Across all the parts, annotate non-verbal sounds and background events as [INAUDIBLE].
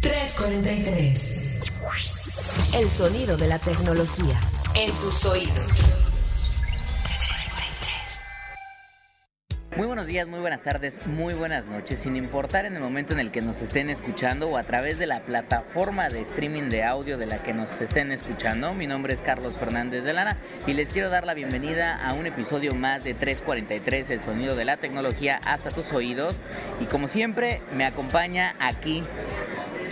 343. El sonido de la tecnología en tus oídos. Muy buenos días, muy buenas tardes, muy buenas noches, sin importar en el momento en el que nos estén escuchando o a través de la plataforma de streaming de audio de la que nos estén escuchando. Mi nombre es Carlos Fernández de Lara y les quiero dar la bienvenida a un episodio más de 343, el sonido de la tecnología hasta tus oídos. Y como siempre, me acompaña aquí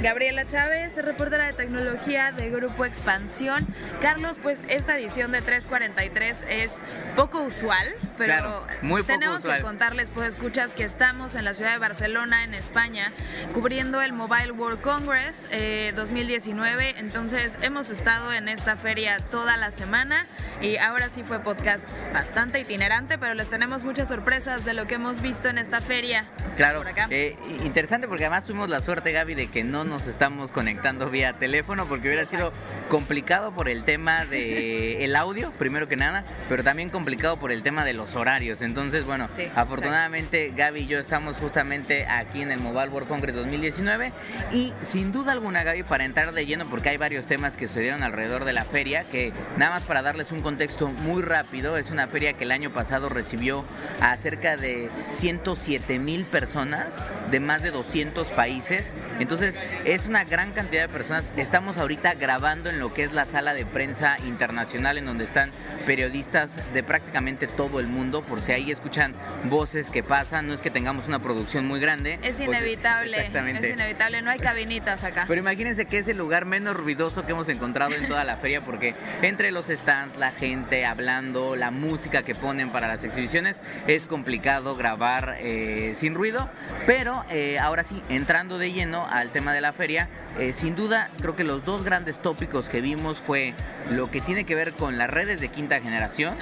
Gabriela Chávez, reportera de tecnología de Grupo Expansión. Carlos, pues esta edición de 343 es poco usual, pero tenemos que contarles, pues escuchas que estamos en la ciudad de Barcelona, en España, cubriendo el Mobile World Congress 2019. Eh, Entonces hemos estado en esta feria toda la semana y ahora sí fue podcast bastante itinerante, pero les tenemos muchas sorpresas de lo que hemos visto en esta feria. Claro, eh, interesante porque además tuvimos la suerte, Gaby, de que no nos estamos conectando vía teléfono porque hubiera sido complicado por el tema del [LAUGHS] el audio, primero que nada, pero también complicado por el tema de los horarios. Entonces, bueno, afortunadamente Gaby y yo estamos justamente aquí en el Mobile World Congress 2019 y sin duda alguna, Gaby, para entrar de lleno, porque hay varios temas que sucedieron alrededor de la feria, que nada más para darles un contexto muy rápido, es una feria que el año pasado recibió a cerca de 107 mil personas de más de 200 países. Entonces, es una gran cantidad de personas. Estamos ahorita grabando en lo que es la sala de prensa internacional, en donde están periodistas de prácticamente todo el mundo, por si ahí escuchan voces que pasan. No es que tengamos una producción muy grande. Es pues, inevitable. exactamente. Es inevitable, no hay cabinitas acá. Pero imagínense que es el lugar menos ruidoso que hemos encontrado en toda la feria, porque entre los stands, la gente hablando, la música que ponen para las exhibiciones, es complicado grabar eh, sin ruido. Pero eh, ahora sí, entrando de lleno al tema de la feria, eh, sin duda creo que los dos grandes tópicos que vimos fue lo que tiene que ver con las redes de quinta generación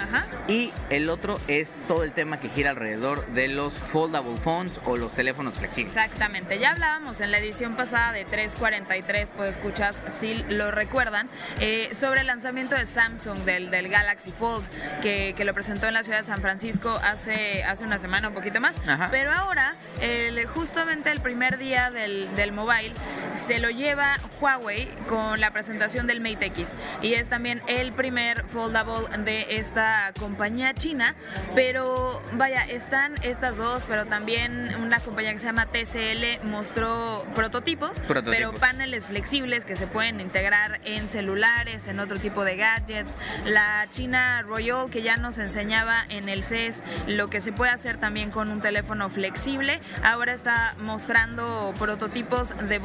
y el otro es todo el tema que gira alrededor de los foldable phones o los teléfonos flexibles. Exactamente, ya hablábamos en la edición pasada de 343, pues escuchas si lo recuerdan, eh, sobre el lanzamiento de Samsung del, del Galaxy Fold que, que, lo presentó en la ciudad de San Francisco hace, hace una semana, un poquito más, pero ahora el, justamente el primer día del, del mobile se lo lleva Huawei con la presentación del Mate X. Y es también el primer foldable de esta compañía china, pero vaya, están estas dos, pero también una compañía que se llama TCL mostró prototipos, pero paneles flexibles que se pueden integrar en celulares, en otro tipo de gadgets. La China Royal que ya nos enseñaba en el CES lo que se puede hacer también con un teléfono flexible, ahora está mostrando prototipos de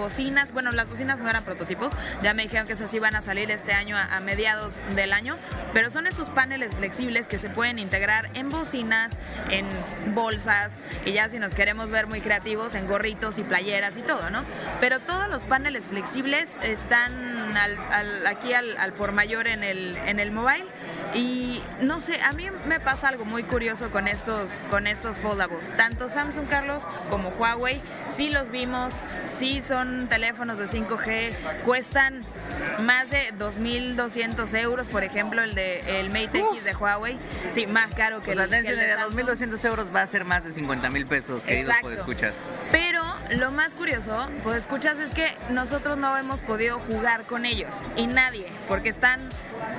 bueno, las bocinas no eran prototipos, ya me dijeron que esas iban a salir este año a, mediados del año, pero son estos paneles flexibles que se pueden integrar en bocinas, en bolsas, y ya si nos queremos ver muy creativos, en gorritos y playeras y todo, ¿no? Pero todos los paneles flexibles están aquí al, por mayor en el, en el mobile y no sé, a mí me pasa algo muy curioso con estos, con estos foldables. Tanto Samsung Carlos como Huawei, sí los vimos, sí son teléfonos de 5G, cuestan más de 2.200 euros, por ejemplo, el de el Mate X de Huawei. Sí, más caro que, pues el, que el de 2.200 euros va a ser más de 50 mil pesos, queridos escuchas. Pero lo más curioso, pues escuchas, es que nosotros no hemos podido jugar con ellos y nadie, porque están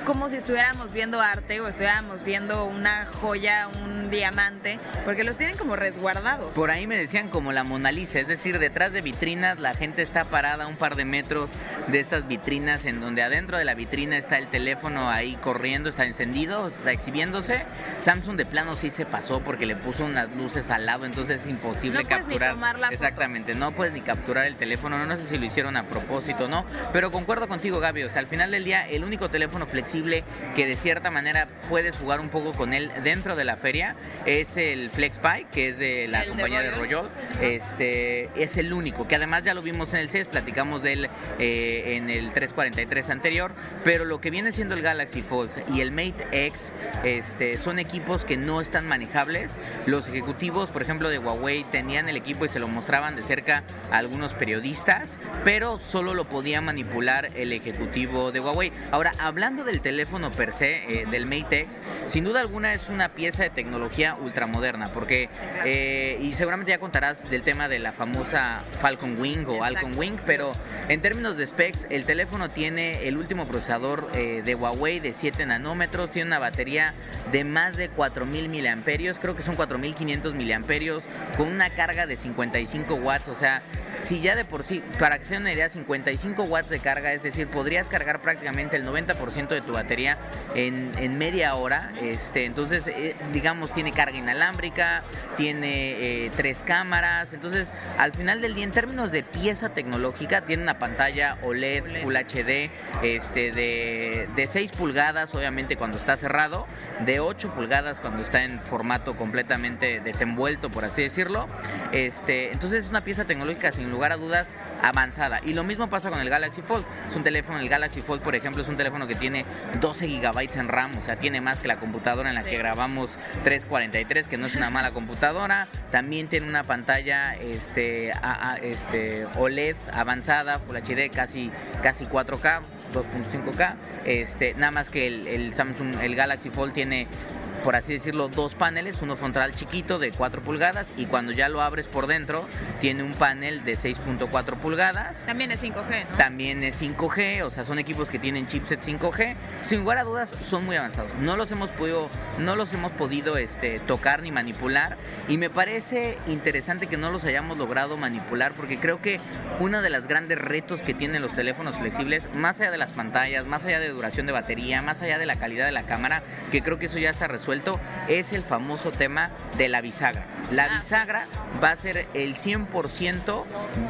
como si estuviéramos viendo arte o estuviéramos viendo una joya, un diamante, porque los tienen como resguardados. Por ahí me decían como la Mona Lisa, es decir, detrás de vitrinas la gente está parada un par de metros de estas vitrinas en donde adentro de la vitrina está el teléfono ahí corriendo, está encendido, está exhibiéndose. Samsung de plano sí se pasó porque le puso unas luces al lado, entonces es imposible no capturar. Ni tomar la Exactamente, no puedes ni capturar el teléfono, no sé si lo hicieron a propósito o no, pero concuerdo contigo Gaby, o sea, al final del día el único teléfono flexible que de cierta manera puedes jugar un poco con él dentro de la feria es el FlexPy, que es de la compañía de Royal. Este, es el único, que además ya lo vimos en el CES, platicamos de él eh, en el 343 anterior, pero lo que viene siendo el Galaxy Fold y el Mate X este, son equipos que no están manejables. Los ejecutivos, por ejemplo, de Huawei tenían el equipo y se lo mostraban, decían acerca a algunos periodistas, pero solo lo podía manipular el ejecutivo de Huawei. Ahora, hablando del teléfono per se, eh, del Mate X, sin duda alguna es una pieza de tecnología ultramoderna, porque, eh, y seguramente ya contarás del tema de la famosa Falcon Wing o Alcon Wing, pero en términos de specs, el teléfono tiene el último procesador eh, de Huawei de 7 nanómetros, tiene una batería de más de 4000 miliamperios, creo que son 4500 miliamperios, con una carga de 55 watts, o sea, si ya de por sí, para que sea una idea, 55 watts de carga, es decir, podrías cargar prácticamente el 90% de tu batería en, media hora. Este, entonces, eh, digamos, tiene carga inalámbrica, tiene eh, tres cámaras. Entonces, al final del día, en términos de pieza tecnológica, tiene una pantalla OLED Full HD este, de, de 6 pulgadas, obviamente cuando está cerrado, de 8 pulgadas cuando está en formato completamente desenvuelto, por así decirlo. Este, entonces, es una pieza tecnológica sin lugar a dudas avanzada. Y lo mismo pasa con el Galaxy Fold. Es un teléfono, el Galaxy Fold, por ejemplo, es un teléfono que tiene 12 gigabytes en RAM, o sea, tiene más que la computadora en la que grabamos 343, que no es una mala computadora. También tiene una pantalla este, este, OLED avanzada, Full HD, casi, casi 4K. 2.5K, este, nada más que el, el Samsung, el Galaxy Fold tiene por así decirlo, dos paneles, uno frontal chiquito de 4 pulgadas y cuando ya lo abres por dentro tiene un panel de 6.4 pulgadas. También es 5G, ¿no? También es 5G, o sea, son equipos que tienen chipset 5G. Sin lugar a dudas, son muy avanzados. No los hemos podido, no los hemos podido este, tocar ni manipular y me parece interesante que no los hayamos logrado manipular porque creo que uno de los grandes retos que tienen los teléfonos flexibles, más allá de las pantallas, más allá de duración de batería, más allá de la calidad de la cámara, que creo que eso ya está resuelto es el famoso tema de la bisagra. La ah, bisagra va a ser el 100%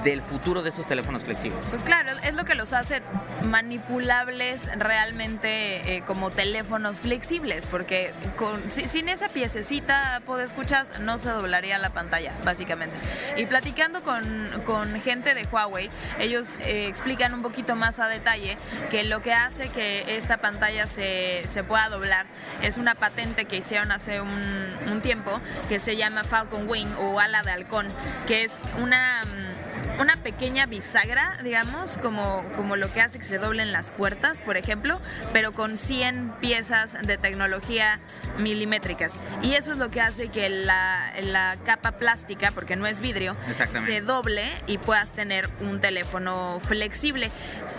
del futuro de esos teléfonos flexibles. Pues claro, es lo que los hace manipulables realmente eh, como teléfonos flexibles, porque con, sin esa piececita, puedo escuchas, no se doblaría la pantalla, básicamente. Y platicando con, con gente de Huawei, ellos eh, explican un poquito más a detalle que lo que hace que esta pantalla se, se pueda doblar es una patente que hicieron hace un, tiempo que se llama Falcon Wing o ala de halcón, que es una una pequeña bisagra, digamos, como, como lo que hace que se doblen las puertas, por ejemplo, pero con 100 piezas de tecnología milimétricas. Y eso es lo que hace que la, la capa plástica, porque no es vidrio, se doble y puedas tener un teléfono flexible.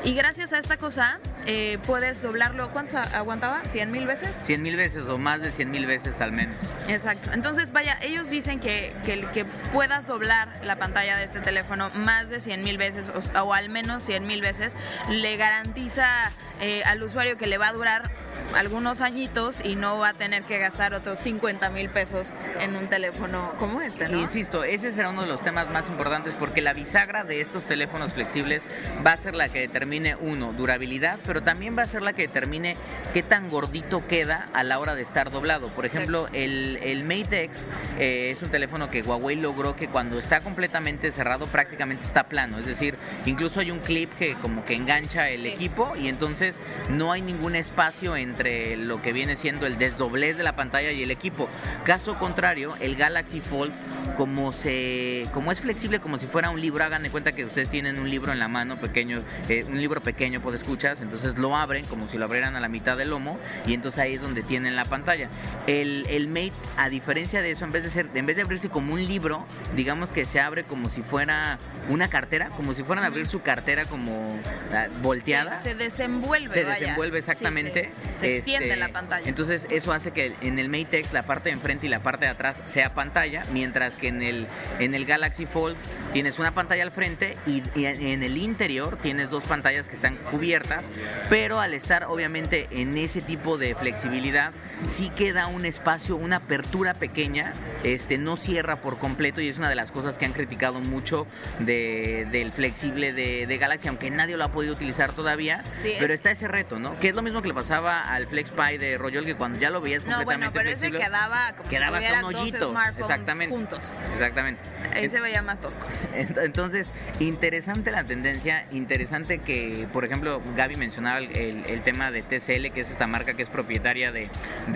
Y gracias a esta cosa eh, puedes doblarlo, ¿cuánto aguantaba? ¿100 mil veces? 100 mil veces o más de 100 mil veces al menos. Exacto. Entonces, vaya, ellos dicen que, que, que puedas doblar la pantalla de este teléfono más de 100 mil veces o, al menos 100 mil veces, le garantiza eh, al usuario que le va a durar algunos añitos y no va a tener que gastar otros 50 mil pesos en un teléfono como este, ¿no? Insisto, ese será uno de los temas más importantes porque la bisagra de estos teléfonos flexibles va a ser la que determine, uno, durabilidad, pero también va a ser la que determine qué tan gordito queda a la hora de estar doblado. Por ejemplo, el, el, Mate X eh, es un teléfono que Huawei logró que cuando está completamente cerrado prácticamente está plano, es decir, incluso hay un clip que como que engancha el equipo y entonces no hay ningún espacio entre lo que viene siendo el desdoblez de la pantalla y el equipo. Caso contrario, el Galaxy Fold, como, se, como es flexible como si fuera un libro, hagan de cuenta que ustedes tienen un libro en la mano pequeño, eh, un libro pequeño por escuchas, entonces lo abren como si lo abrieran a la mitad del lomo y entonces ahí es donde tienen la pantalla. El, el Mate, a diferencia de eso, en vez de, ser, en vez de abrirse como un libro, digamos que se abre como si fuera una cartera, como si fueran a abrir su cartera como ah, volteada. Se, desenvuelve. Se desenvuelve exactamente. Se extiende este, la pantalla. Entonces eso hace que en el Mate X la parte de enfrente y la parte de atrás sea pantalla, mientras que en el, en el Galaxy Fold tienes una pantalla al frente y, en el interior tienes dos pantallas que están cubiertas, pero al estar obviamente en ese tipo de flexibilidad, sí queda un espacio, una apertura pequeña, este, no cierra por completo y es una de las cosas que han criticado mucho del flexible de, Galaxy, aunque nadie lo ha podido utilizar todavía, pero está ese reto, ¿no? Que es lo mismo que le pasaba al FlexPy de Royal que cuando ya lo veías completamente no, bueno, pero ese quedaba como quedaba si hasta un hoyito. Exactamente. juntos. Exactamente. Ahí se veía más tosco. Entonces, interesante la tendencia, interesante que, por ejemplo, Gaby mencionaba el, tema de TCL, que es esta marca que es propietaria de,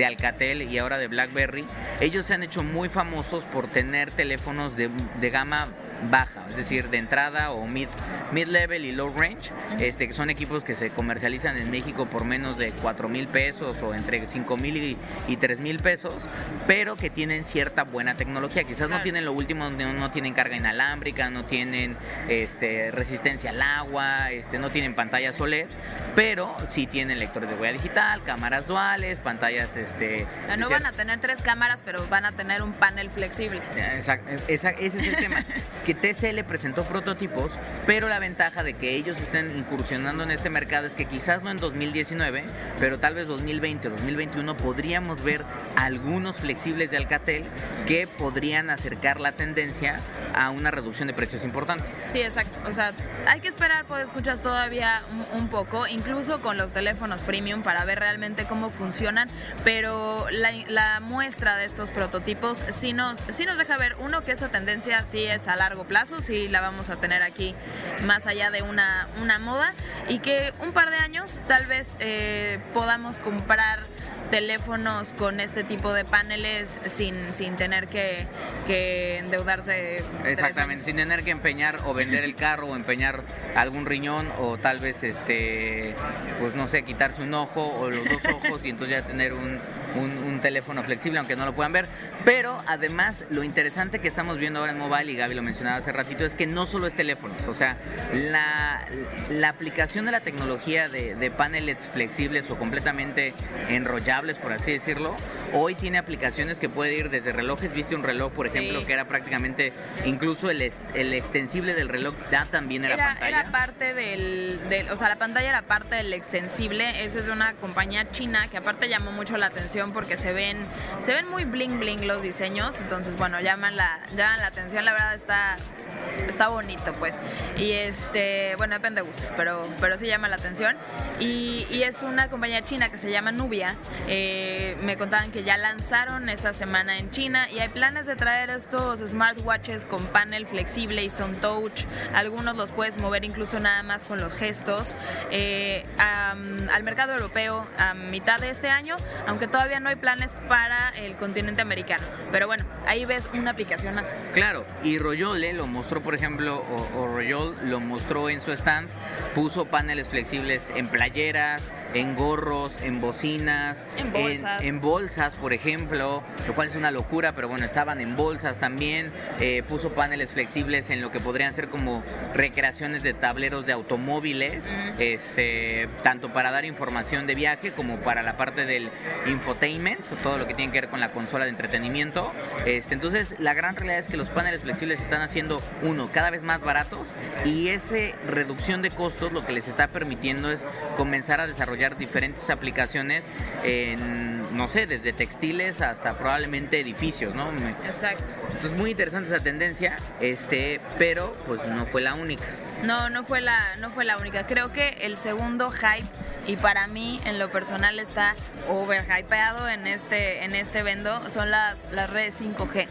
Alcatel y ahora de BlackBerry. Ellos se han hecho muy famosos por tener teléfonos de gama baja, es decir, de entrada o mid, mid level y low range, este, que son equipos que se comercializan en México por menos de 4 mil pesos o entre 5 mil y, y 3 mil pesos, pero que tienen cierta buena tecnología. Quizás no tienen lo último, no, no tienen carga inalámbrica, no tienen este, resistencia al agua, este, no tienen pantallas OLED, pero sí tienen lectores de huella digital, cámaras duales, pantallas... Este, no, no van a tener tres cámaras, pero van a tener un panel flexible. Exacto, ese es el tema. [LAUGHS] que TCL presentó prototipos, pero la ventaja de que ellos estén incursionando en este mercado es que quizás no en 2019, pero tal vez 2020 o 2021 podríamos ver algunos flexibles de Alcatel que podrían acercar la tendencia a una reducción de precios importante. Sí, exacto. O sea, hay que esperar, pues escuchas todavía un, poco, incluso con los teléfonos premium para ver realmente cómo funcionan, pero la, muestra de estos prototipos sí nos, sí nos deja ver, uno, que esa tendencia sí es a largo plazo, sí la vamos a tener aquí más allá de una, una moda, y que un par de años tal vez eh, podamos comprar teléfonos con este tipo de paneles sin, sin tener que, endeudarse. Exactamente, sin tener que empeñar o vender el carro o empeñar algún riñón o tal vez, este pues no sé, quitarse un ojo o los dos ojos y entonces ya tener un, un, teléfono flexible, aunque no lo puedan ver. Pero además, lo interesante que estamos viendo ahora en mobile, y Gaby lo mencionaba hace ratito, es que no solo es teléfonos. O sea, la, la aplicación de la tecnología de, de paneles flexibles o completamente enrollables, por así decirlo, hoy tiene aplicaciones que puede ir desde relojes. Viste un reloj, por ejemplo, que era prácticamente, incluso el, el extensible del reloj da también era, era pantalla. Era parte del, del, o sea, la pantalla era parte del extensible. Esa es una compañía china que aparte llamó mucho la atención porque se ven, se ven muy bling bling los diseños, entonces bueno, llaman la, llaman la atención, la verdad está está bonito, pues. Y este, bueno, depende de gustos, pero, pero sí llama la atención. Y, es una compañía china que se llama Nubia. Eh, me contaban que ya lanzaron esta semana en China y hay planes de traer estos smartwatches con panel flexible y son touch. Algunos los puedes mover incluso nada más con los gestos. Eh, al mercado europeo a mitad de este año, aunque todavía no hay planes para el continente americano. Pero bueno, ahí ves una aplicación más. Claro, y Royole lo mostró por ejemplo, o, Royol lo mostró en su stand, puso paneles flexibles en playeras, en gorros, en bocinas, en bolsas, en, bolsas por ejemplo, lo cual es una locura, pero bueno, estaban en bolsas también, eh, puso paneles flexibles en lo que podrían ser como recreaciones de tableros de automóviles, este, tanto para dar información de viaje como para la parte del infotainment, todo lo que tiene que ver con la consola de entretenimiento. Este, entonces, la gran realidad es que los paneles flexibles están haciendo uno, cada vez más baratos y esa reducción de costos lo que les está permitiendo es comenzar a desarrollar diferentes aplicaciones en, no sé, desde textiles hasta probablemente edificios, ¿no? Exacto. Entonces muy interesante esa tendencia, este, pero pues no fue la única. No, no fue la, no fue la única. Creo que el segundo hype y para mí en lo personal está overhypeado en este en este vendo son las las redes 5G.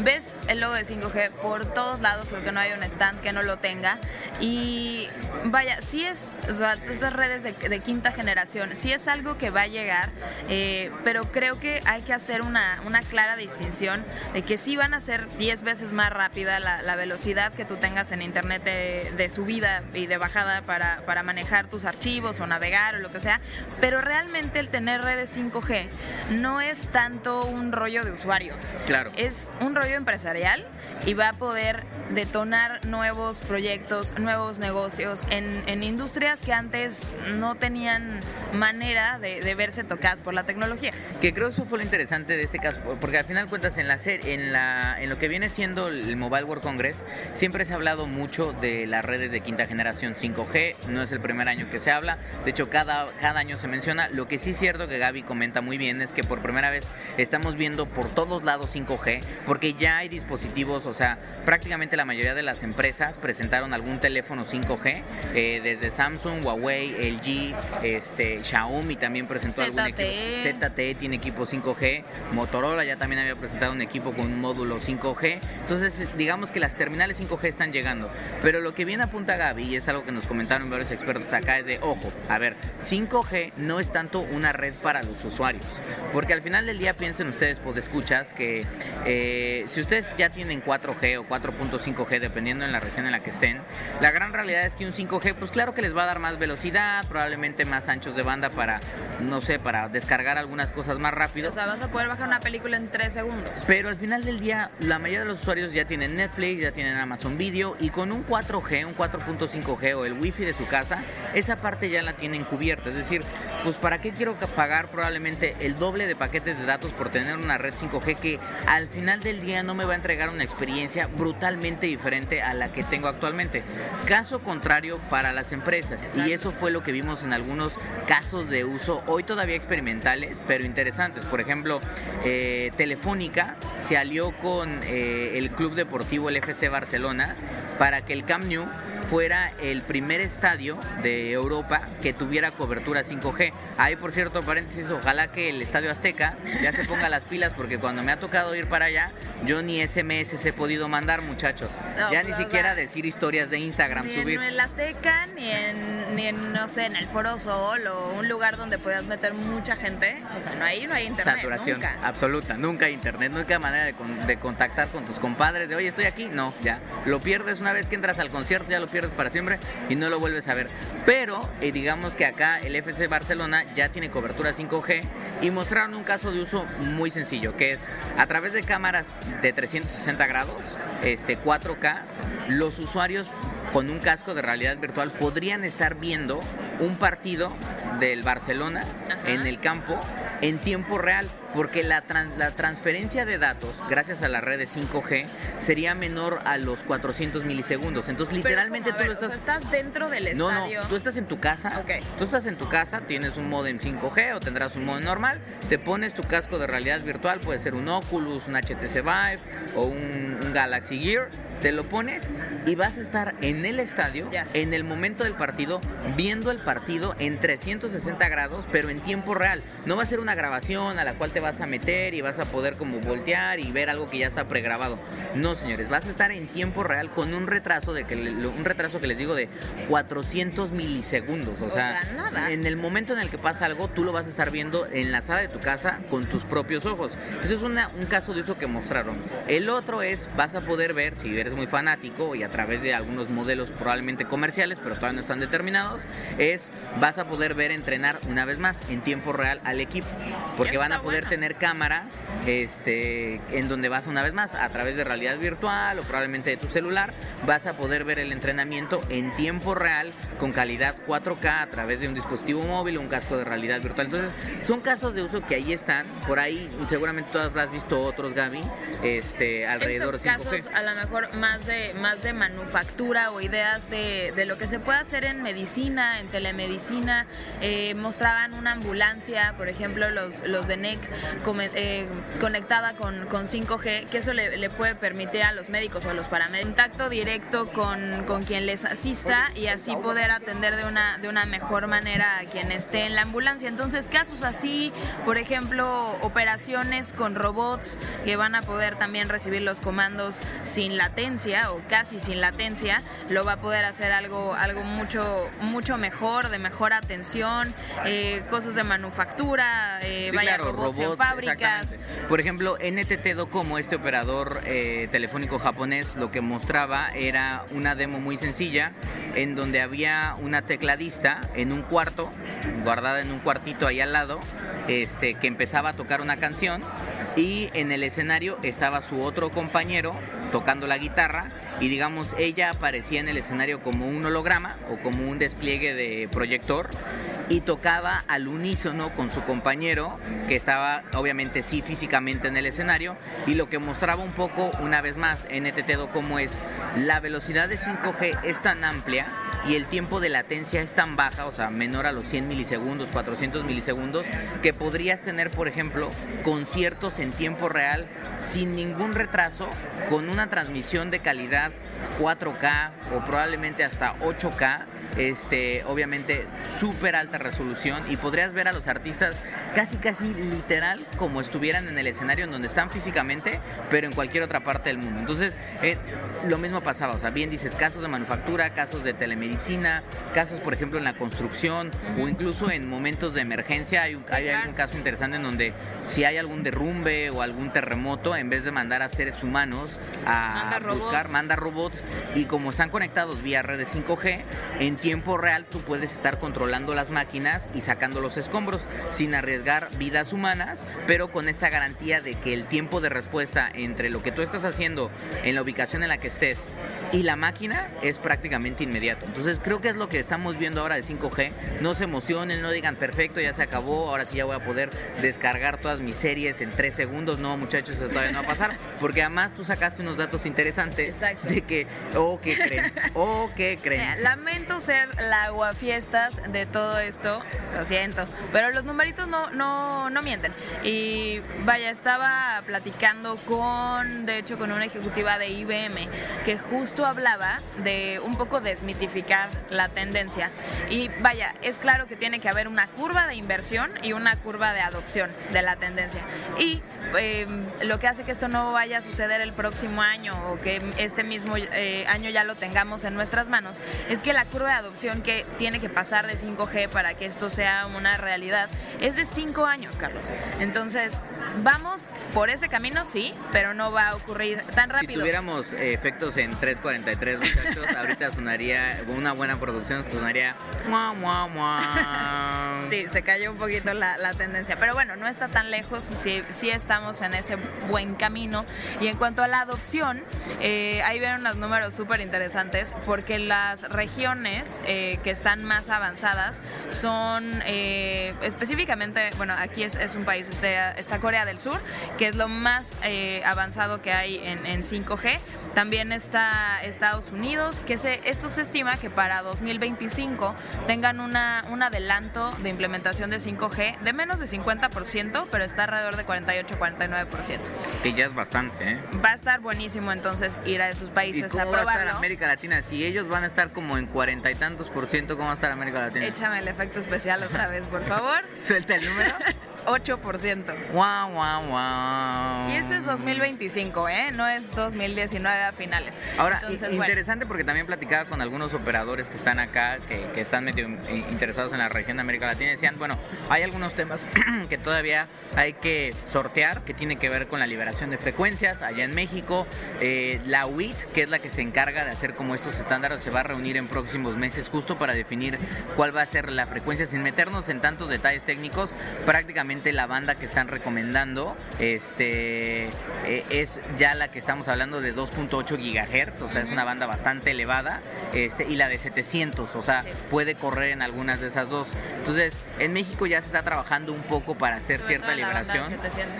Ves el logo de 5G por todos lados porque no hay un stand que no lo tenga y vaya, sí es o sea, estas redes de, quinta generación, sí es algo que va a llegar, eh, pero creo que hay que hacer una, una clara distinción de que sí van a ser 10 veces más rápida la, la velocidad que tú tengas en internet de, de subida y de bajada para, para manejar tus archivos o navegar lo que sea, pero realmente el tener redes 5G no es tanto un rollo de usuario. Claro. Es un rollo empresarial y va a poder detonar nuevos proyectos, nuevos negocios en, en industrias que antes no tenían manera de, de, verse tocadas por la tecnología. Que creo eso fue lo interesante de este caso, porque al final cuentas en la en la en lo que viene siendo el Mobile World Congress siempre se ha hablado mucho de las redes de quinta generación 5G, no es el primer año que se habla, de hecho cada, cada año se menciona, lo que sí es cierto que Gaby comenta muy bien es que por primera vez estamos viendo por todos lados 5G, porque ya hay dispositivos, o sea, prácticamente la mayoría de las empresas presentaron algún teléfono 5G, eh, desde Samsung, Huawei, LG, este, Xiaomi también presentó algún equipo. ZTE tiene equipo 5G, Motorola ya también había presentado un equipo con un módulo 5G. Entonces, digamos que las terminales 5G están llegando. Pero lo que viene apunta Gaby, y es algo que nos comentaron varios expertos acá, es de, ojo, a ver, 5G no es tanto una red para los usuarios, porque al final del día piensen ustedes, pues escuchas, que eh, si ustedes ya tienen 4G o 4.5G, dependiendo en la región en la que estén, la gran realidad es que un 5G, pues claro que les va a dar más velocidad, probablemente más anchos de banda para, no sé, para descargar algunas cosas más rápido. O sea, vas a poder bajar una película en 3 segundos. Pero al final del día, la mayoría de los usuarios ya tienen Netflix, ya tienen Amazon Video y con un 4G, un 4.5G o el Wi-Fi de su casa, esa parte ya la tienen cubierta. Es decir, pues ¿para qué quiero pagar probablemente el doble de paquetes de datos por tener una red 5G que al final del día no me va a entregar una experiencia brutalmente diferente a la que tengo actualmente? Caso contrario para las empresas. Y eso fue lo que vimos en algunos casos de uso, hoy todavía experimentales, pero interesantes. Por ejemplo, eh, Telefónica se alió con eh, el club deportivo, el FC Barcelona, para que el Camp Nou fuera el primer estadio de Europa que tuviera cobertura 5G. Ahí, por cierto, paréntesis, ojalá que el Estadio Azteca ya se ponga las pilas porque cuando me ha tocado ir para allá, yo ni SMS he podido mandar, muchachos. ya ni siquiera decir historias de Instagram, ni subir. en el Azteca, ni en, ni en, no sé, en el Foro Sol o un lugar donde puedas meter mucha gente. O sea, no hay, no hay internet. Saturación nunca. absoluta, nunca hay internet, nunca hay manera de, con- de contactar con tus compadres, de oye, estoy aquí. No, ya. Lo pierdes una vez que entras al concierto, ya lo pierdes para siempre y no lo vuelves a ver. Pero eh, digamos que acá el FC Barcelona ya tiene cobertura 5G y mostraron un caso de uso muy sencillo, que es a través de cámaras de 360 grados, este 4K, los usuarios con un casco de realidad virtual podrían estar viendo un partido del Barcelona Ajá. en el campo en tiempo real, porque la, la transferencia de datos, gracias a la red de 5G, sería menor a los 400 milisegundos. Entonces, Pero literalmente tú lo o sea, estás... estás dentro del No, estadio. no, tú estás en tu casa. Ok. Tú estás en tu casa, tienes un modem 5G o tendrás un modem normal, te pones tu casco de realidad virtual, puede ser un Oculus, un HTC Vive o un, un Galaxy Gear, te lo pones y vas a estar en el estadio, en el momento del partido, viendo el partido en 360 grados, pero en tiempo real. No va a ser una grabación a la cual te vas a meter y vas a poder como voltear y ver algo que ya está pregrabado. No, señores, vas a estar en tiempo real con un retraso de que un retraso que les digo de 400 milisegundos, o, O sea, sea, nada. en el momento en el que pasa algo, tú lo vas a estar viendo en la sala de tu casa con tus propios ojos. Eso es una- un caso de uso que mostraron. El otro es, vas a poder ver, si eres muy fanático y a través de algunos modelos probablemente comerciales, pero todavía no están determinados, es, vas a poder ver entrenar una vez más en tiempo real al equipo. Porque van a poder. Tener cámaras este, en donde vas una vez más a través de realidad virtual o probablemente de tu celular, vas a poder ver el entrenamiento en tiempo real con calidad 4K a través de un dispositivo móvil o un casco de realidad virtual. Entonces, son casos de uso que ahí están. Por ahí seguramente tú habrás visto otros, Gaby, este, alrededor de visto 5G. casos a lo mejor más de más de manufactura o ideas de, de lo que se puede hacer en medicina, en telemedicina. Eh, mostraban una ambulancia, por ejemplo, los, los de NEC come- eh, conectada con, con 5G, que eso le, le puede permitir a los médicos o a los paramédicos contacto directo con, con quien les asista y así poder atender de una, de una mejor manera a quien esté en la ambulancia. Entonces, casos así, por ejemplo, operaciones con robots que van a poder también recibir los comandos sin latencia o casi sin latencia, lo va a poder hacer algo, algo mucho, mucho mejor, de mejor atención, eh, cosas de manufactura, eh, Sí, vaya claro, robots, en fábricas. Por ejemplo, NTT Docomo, este operador eh, telefónico japonés, lo que mostraba era una demo muy sencilla en donde había una tecladista en un cuarto, guardada en un cuartito ahí al lado, este, que empezaba a tocar una canción y en el escenario estaba su otro compañero tocando la guitarra y digamos ella aparecía en el escenario como un holograma o como un despliegue de proyector y tocaba al unísono con su compañero que estaba obviamente sí físicamente en el escenario y lo que mostraba un poco una vez más NTT Docomo es la velocidad de 5G es tan amplia y el tiempo de latencia es tan baja, o sea, menor a los 100 milisegundos, 400 milisegundos, que podrías tener, por ejemplo, conciertos en tiempo real sin ningún retraso, con una transmisión de calidad 4K o probablemente hasta 8K este, obviamente súper alta resolución y podrías ver a los artistas casi casi literal como estuvieran en el escenario en donde están físicamente, pero en cualquier otra parte del mundo. Entonces, eh, lo mismo pasaba, o sea, bien dices, casos de manufactura, casos de telemedicina, casos, por ejemplo, en la construcción o incluso en momentos de emergencia. Hay, un, hay algún caso interesante en donde si hay algún derrumbe o algún terremoto, en vez de mandar a seres humanos a buscar, manda robots y como están conectados vía redes 5G, en tiempo real tú puedes estar controlando las máquinas y sacando los escombros sin arriesgar vidas humanas, pero con esta garantía de que el tiempo de respuesta entre lo que tú estás haciendo en la ubicación en la que estés y la máquina es prácticamente inmediato. Entonces creo que es lo que estamos viendo ahora de 5G. No se emocionen, no digan perfecto, ya se acabó, ahora sí ya voy a poder descargar todas mis series en tres segundos. No, muchachos, eso todavía no va a pasar. Porque además tú sacaste unos datos interesantes de que, oh, ¿qué creen? Oh, ¿qué creen? lamento ser la aguafiestas de todo esto, lo siento, pero los numeritos no, no, no mienten. Y vaya, estaba platicando con, de hecho, con una ejecutiva de IBM que justo hablaba de un poco desmitificar la tendencia. Y vaya, es claro que tiene que haber una curva de inversión y una curva de adopción de la tendencia. Y em, lo que hace que esto no vaya a suceder el próximo año o que este mismo eh, año ya lo tengamos en nuestras manos es que la curva de adopción que tiene que pasar de 5G para que esto sea una realidad es de 5 años, Carlos. Entonces, vamos por ese camino, sí, pero no va a ocurrir tan rápido. Si tuviéramos eh, efectos en 343, muchachos, [LAUGHS] ahorita sonaría, una buena producción, sonaría... Sí, se cayó un poquito la, tendencia, pero bueno, no está tan lejos, sí, sí, estamos en ese buen camino. Y en cuanto a la adopción, eh, ahí ven unos números súper interesantes, porque las regiones eh, que están más avanzadas son específicamente, bueno, aquí es, es un país, está, Corea del Sur, que es lo más eh, avanzado que hay en, 5G. También está Estados Unidos, que se, esto se estima que para 2025 tengan una, un adelanto de implementación de 5G de menos de 50%, pero está alrededor de 48-49%. Que ya es bastante, ¿eh? Va a estar buenísimo entonces ir a esos países a probarlo. Va a estar América Latina? Si ellos van a estar como en cuarenta y tantos por ciento, ¿cómo va a estar América Latina? Échame el efecto especial otra vez, por favor. [LAUGHS] Suelta el número. 8%. Wow, wow, wow. Eso es 2025, ¿eh? No es 2019 a finales. Ahora, interesante porque también platicaba con algunos operadores que están acá, que, están medio interesados en la región de América Latina, decían, bueno, hay algunos temas [CLEARS THROAT] que todavía hay que sortear, que tiene que ver con la liberación de frecuencias allá en México. Eh, la UIT, que es la que se encarga de hacer como estos estándares, se va a reunir en próximos meses justo para definir cuál va a ser la frecuencia, sin meternos en tantos detalles técnicos, prácticamente la banda que están recomendando este, eh, es ya la que estamos hablando de 2.8 gigahertz, o sea, es una banda bastante elevada, este, y la de 700, o sea, puede correr en algunas de esas dos. Entonces, en México ya se está trabajando un poco para hacer cierta liberación.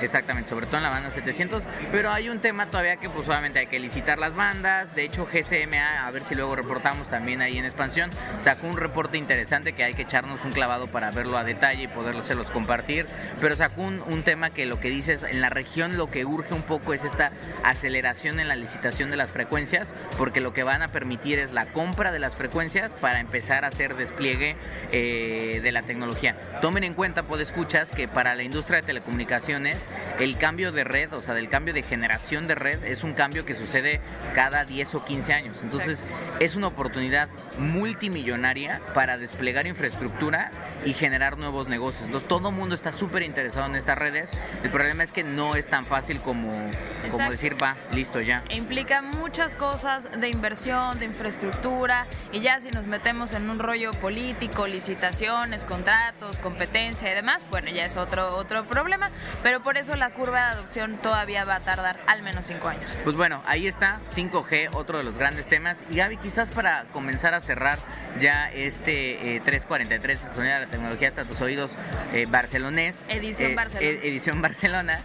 Exactamente, sobre todo en la banda 700, pero hay un tema todavía que pues obviamente hay que licitar las bandas, de hecho GCMA, a ver si luego reportamos también ahí en expansión, sacó un reporte interesante que hay que echarnos un clavado para verlo a detalle y poderlos compartir pero sacó un, tema que lo que dices, en la región lo que urge un poco es esta aceleración en la licitación de las frecuencias, porque lo que van a permitir es la compra de las frecuencias para empezar a hacer despliegue eh, de la tecnología. Tomen en cuenta, escuchas, que para la industria de telecomunicaciones el cambio de red, o sea, del cambio de generación de red, es un cambio que sucede cada 10 o 15 años. Entonces, es una oportunidad multimillonaria para desplegar infraestructura y generar nuevos negocios. Entonces, todo el mundo está súper interesado en estas redes. El problema es que no es tan fácil como, como decir, va, listo ya. Implica muchas cosas de inversión, de infraestructura, y ya si nos metemos en un rollo político, licitaciones, contratos, competencia y demás, bueno, ya es otro, otro problema, pero por eso la curva de adopción todavía va a tardar al menos cinco años. Pues bueno, ahí está 5G, otro de los grandes temas. Y Gaby, quizás para comenzar a cerrar ya este 343, eh, Sonido de la Tecnología hasta tus oídos eh, barcelonés, Edición eh, Barcelona. edición Barcelona.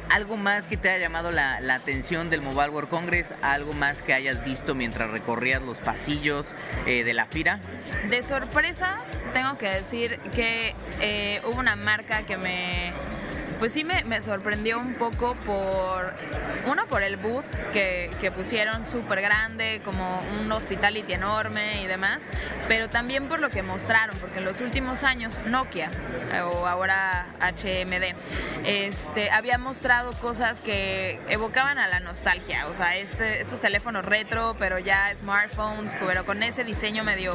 Eh, ¿Algo más que te haya llamado la, atención del Mobile World Congress? ¿Algo más que hayas visto mientras recorrías los pasillos eh, de la FIRA? De sorpresas, tengo que decir que hubo una marca que me pues sí me, sorprendió un poco por, uno por el booth que, pusieron súper grande, como un hospitality enorme y demás, pero también por lo que mostraron, porque en los últimos años Nokia, o ahora HMD, este, había mostrado cosas que evocaban a la nostalgia, o sea, este, estos teléfonos retro, pero ya smartphones, pero con ese diseño medio,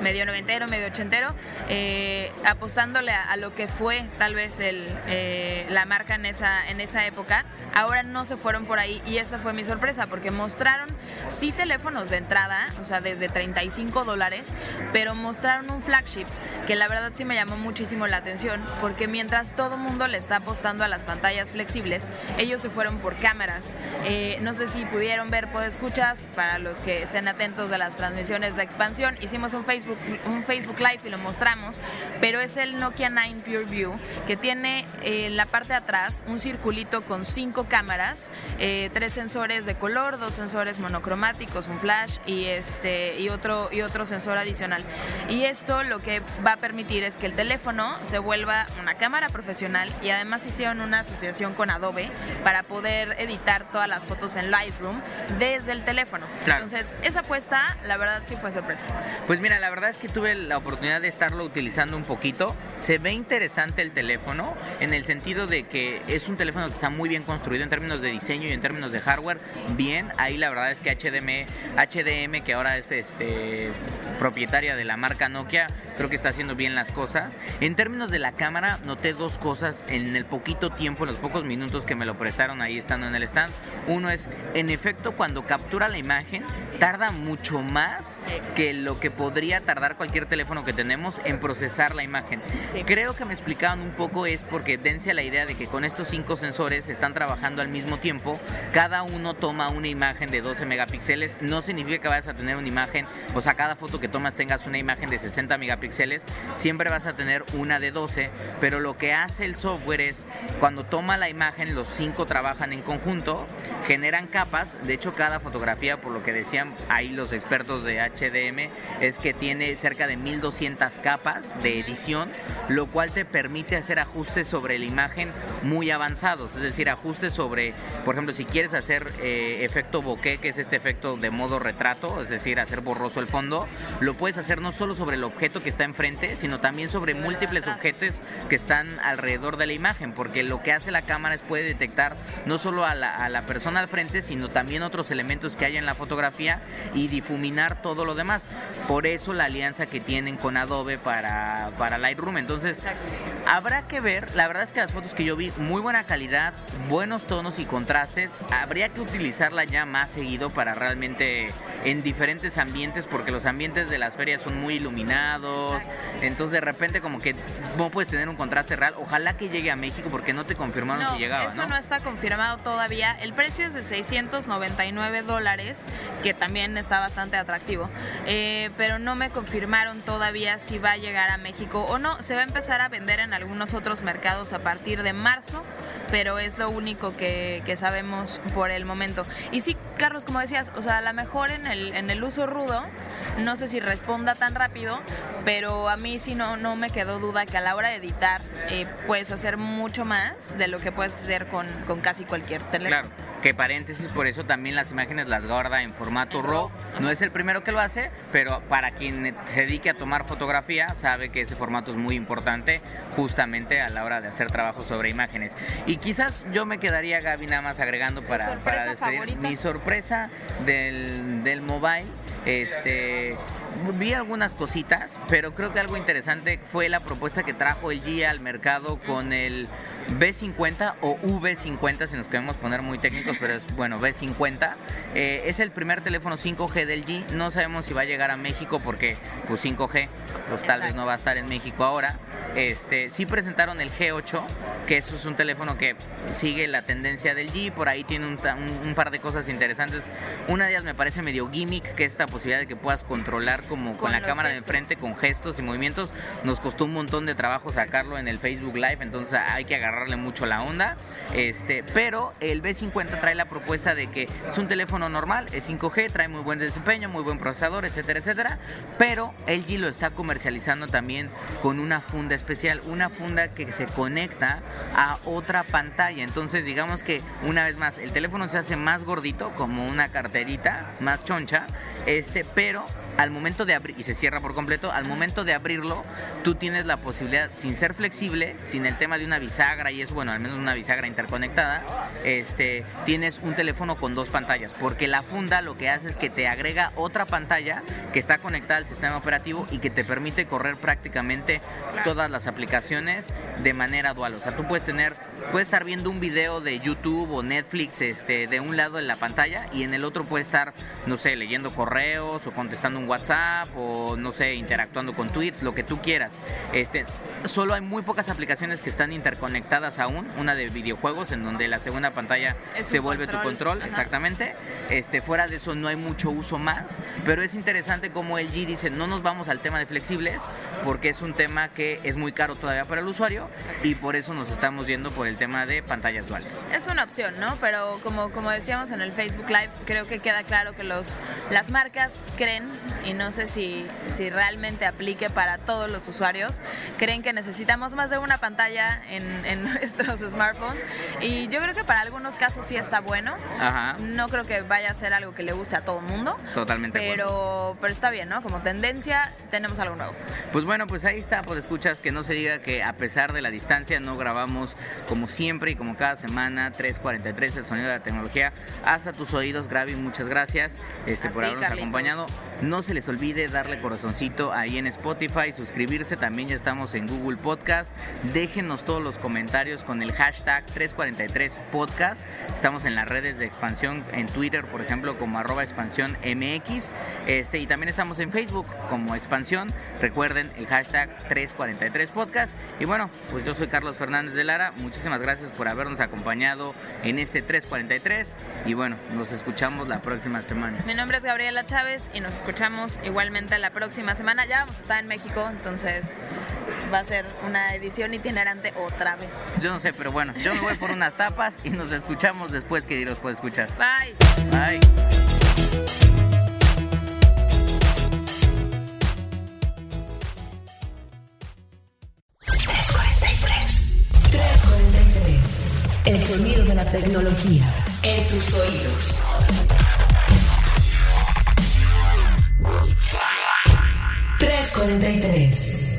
medio noventero, medio ochentero, eh, apostándole a, lo que fue tal vez el, eh, la marca en esa, en esa época. Ahora no se fueron por ahí y esa fue mi sorpresa porque mostraron sí teléfonos de entrada, o sea, desde 35 dólares, pero mostraron un flagship que la verdad sí me llamó muchísimo la atención porque mientras todo mundo le está apostando a las pantallas flexibles, ellos se fueron por cámaras. Eh, no sé si pudieron ver, puedo escuchas, para los que estén atentos de las transmisiones de expansión, hicimos un Facebook, un Facebook Live y lo mostramos, pero es el Nokia 9 Pure View que tiene en eh, la parte de atrás un circulito con cinco cámaras, eh, tres sensores de color, dos sensores monocromáticos, un flash y este y otro y otro sensor adicional. Y esto lo que va a permitir es que el teléfono se vuelva una cámara profesional y además hicieron una asociación con Adobe para poder editar todas las fotos en Lightroom desde el teléfono. Entonces, esa apuesta, la verdad sí fue sorpresa. Pues mira, la verdad es que tuve la oportunidad de estarlo utilizando un poquito. Se ve interesante el teléfono en el sentido de que es un teléfono que está muy bien construido en términos de diseño y en términos de hardware, bien. Ahí la verdad es que HDM, HDM que ahora es este, propietaria de la marca Nokia, creo que está haciendo bien las cosas. En términos de la cámara, noté dos cosas en el poquito tiempo, en los pocos minutos que me lo prestaron ahí estando en el stand. Uno es, en efecto, cuando captura la imagen, tarda mucho más que lo que podría tardar cualquier teléfono que tenemos en procesar la imagen. Creo que me explicaban un poco es porque dense a la idea de que con estos cinco sensores están trabajando al mismo tiempo, cada uno toma una imagen de 12 megapíxeles, no significa que vayas a tener una imagen, o sea, cada foto que tomas tengas una imagen de 60 megapíxeles, siempre vas a tener una de 12, pero lo que hace el software es cuando toma la imagen, los cinco trabajan en conjunto, generan capas, de hecho cada fotografía, por lo que decían ahí los expertos de HDM, es que tiene cerca de 1200 capas de edición, lo cual te permite hacer ajustes sobre la imagen muy avanzados, es decir, ajustes sobre, por ejemplo, si quieres hacer eh, efecto bokeh, que es este efecto de modo retrato, es decir, hacer borroso el fondo, lo puedes hacer no solo sobre el objeto que está enfrente, sino también sobre múltiples objetos que están alrededor de la imagen, porque lo que hace la cámara es puede detectar no solo a la, a la persona al frente, sino también otros elementos que hay en la fotografía y difuminar todo lo demás. Por eso la alianza que tienen con Adobe para, para Lightroom. Entonces, habrá que ver. La verdad es que las fotos que yo vi, muy buena calidad, buenos tonos y contrastes. Habría que utilizarla ya más seguido para realmente en diferentes ambientes, porque los ambientes de las ferias son muy iluminados. Entonces, de repente, como que no puedes tener un contraste real. Ojalá que llegue a México, porque no te confirmaron si llegaba. Eso ¿no? está confirmado todavía. El precio es de 699 dólares, que también está bastante atractivo. Eh, pero no me confirmaron todavía si va a llegar a México o no. Se va a empezar a vender en algunos otros mercados a partir de marzo, pero es lo único que, sabemos por el momento. Y sí, Carlos, como decías, o sea, a lo mejor en el, en el uso rudo, no sé si responda tan rápido, pero a mí sí no, no me quedó duda que a la hora de editar eh, puedes hacer mucho más de lo que puedes hacer con, con casi cualquier teléfono. Claro que paréntesis, por eso también las imágenes las guarda en formato RAW. No es el primero que lo hace, pero para quien se dedique a tomar fotografía, sabe que ese formato es muy importante justamente a la hora de hacer trabajo sobre imágenes. Y quizás yo me quedaría, Gaby, nada más agregando para, para despedir mi sorpresa del, del mobile. Este, vi algunas cositas, pero creo que algo interesante fue la propuesta que trajo el G al mercado con el B50 o V50, si nos queremos poner muy técnicos, pero es [LAUGHS] bueno, B50. Eh, es el primer teléfono 5G del G. No sabemos si va a llegar a México porque pues 5G, pues tal vez no va a estar en México ahora. Este, sí presentaron el G8, que eso es un teléfono que sigue la tendencia del G, por ahí tiene un, par de cosas interesantes. Una de ellas me parece medio gimmick, que es esta posibilidad de que puedas controlar como con, Con la cámara de enfrente, con gestos y movimientos. Nos costó un montón de trabajo sacarlo en el Facebook Live, entonces hay que agarrarle mucho la onda. Este, pero el B50 trae la propuesta de que es un teléfono normal, es 5G, trae muy buen desempeño, muy buen procesador, etcétera, etcétera. Pero LG lo está comercializando también con una funda especial, una funda que se conecta a otra pantalla. Entonces, digamos que una vez más, el teléfono se hace más gordito, como una carterita, más choncha, este, pero al momento de abrir, y se cierra por completo, al momento de abrirlo, tú tienes la posibilidad, sin ser flexible, sin el tema de una bisagra y eso, bueno, al menos una bisagra interconectada, este, tienes un teléfono con dos pantallas, porque la funda lo que hace es que te agrega otra pantalla que está conectada al sistema operativo y que te permite correr prácticamente todas las aplicaciones de manera dual. O sea, tú puedes tener, puedes estar viendo un video de YouTube o Netflix este, de un lado de la pantalla y en el otro puedes estar, no sé, leyendo correos o contestando un WhatsApp o no sé, interactuando con tweets, lo que tú quieras. Este, solo hay muy pocas aplicaciones que están interconectadas aún, una de videojuegos en donde la segunda pantalla Es se vuelve tu control, control, ajá. exactamente. Este, fuera de eso no hay mucho uso más, pero es interesante como el G dice, no nos vamos al tema de flexibles porque es un tema que es muy caro todavía para el usuario y por eso nos estamos yendo por el tema de pantallas duales. Es una opción, ¿no? Pero como, como decíamos en el Facebook Live, creo que queda claro que los, las marcas creen, y no sé si, si realmente aplique para todos los usuarios, creen que necesitamos más de una pantalla en, en [LAUGHS] nuestros smartphones. Y yo creo que para algunos casos sí está bueno. Ajá. No creo que vaya a ser algo que le guste a todo el mundo. Totalmente. Pero, pero está bien, ¿no? Como tendencia, tenemos algo nuevo. Pues bueno, pues ahí está, pues escuchas que no se diga que a pesar de la distancia no grabamos como siempre y como cada semana 343 el sonido de la tecnología hasta tus oídos, Gravi, muchas gracias este A por ti, habernos Carlitos. acompañado. No se les olvide darle corazoncito ahí en Spotify, suscribirse, también ya estamos en Google Podcast. Déjenos todos los comentarios con el hashtag 343 podcast. Estamos en las redes de expansión en Twitter, por ejemplo, como arroba expansión MX. Este, y también estamos en Facebook como expansión. Recuerden el hashtag 343 podcast. Y bueno, pues yo soy Carlos Fernández de Lara. Muchísimas gracias por habernos acompañado en este 343. Y bueno, nos escuchamos la próxima semana. Mi nombre es Gabriela Chávez y nos escuchamos igualmente la próxima semana. Ya vamos a estar en México, entonces va a ser una edición itinerante otra vez. Yo no sé, pero bueno, yo me voy por unas tapas y nos escuchamos después, queridos, pues escuchas. Bye. Bye. El sonido de la tecnología en tus oídos. Tres cuarenta y tres.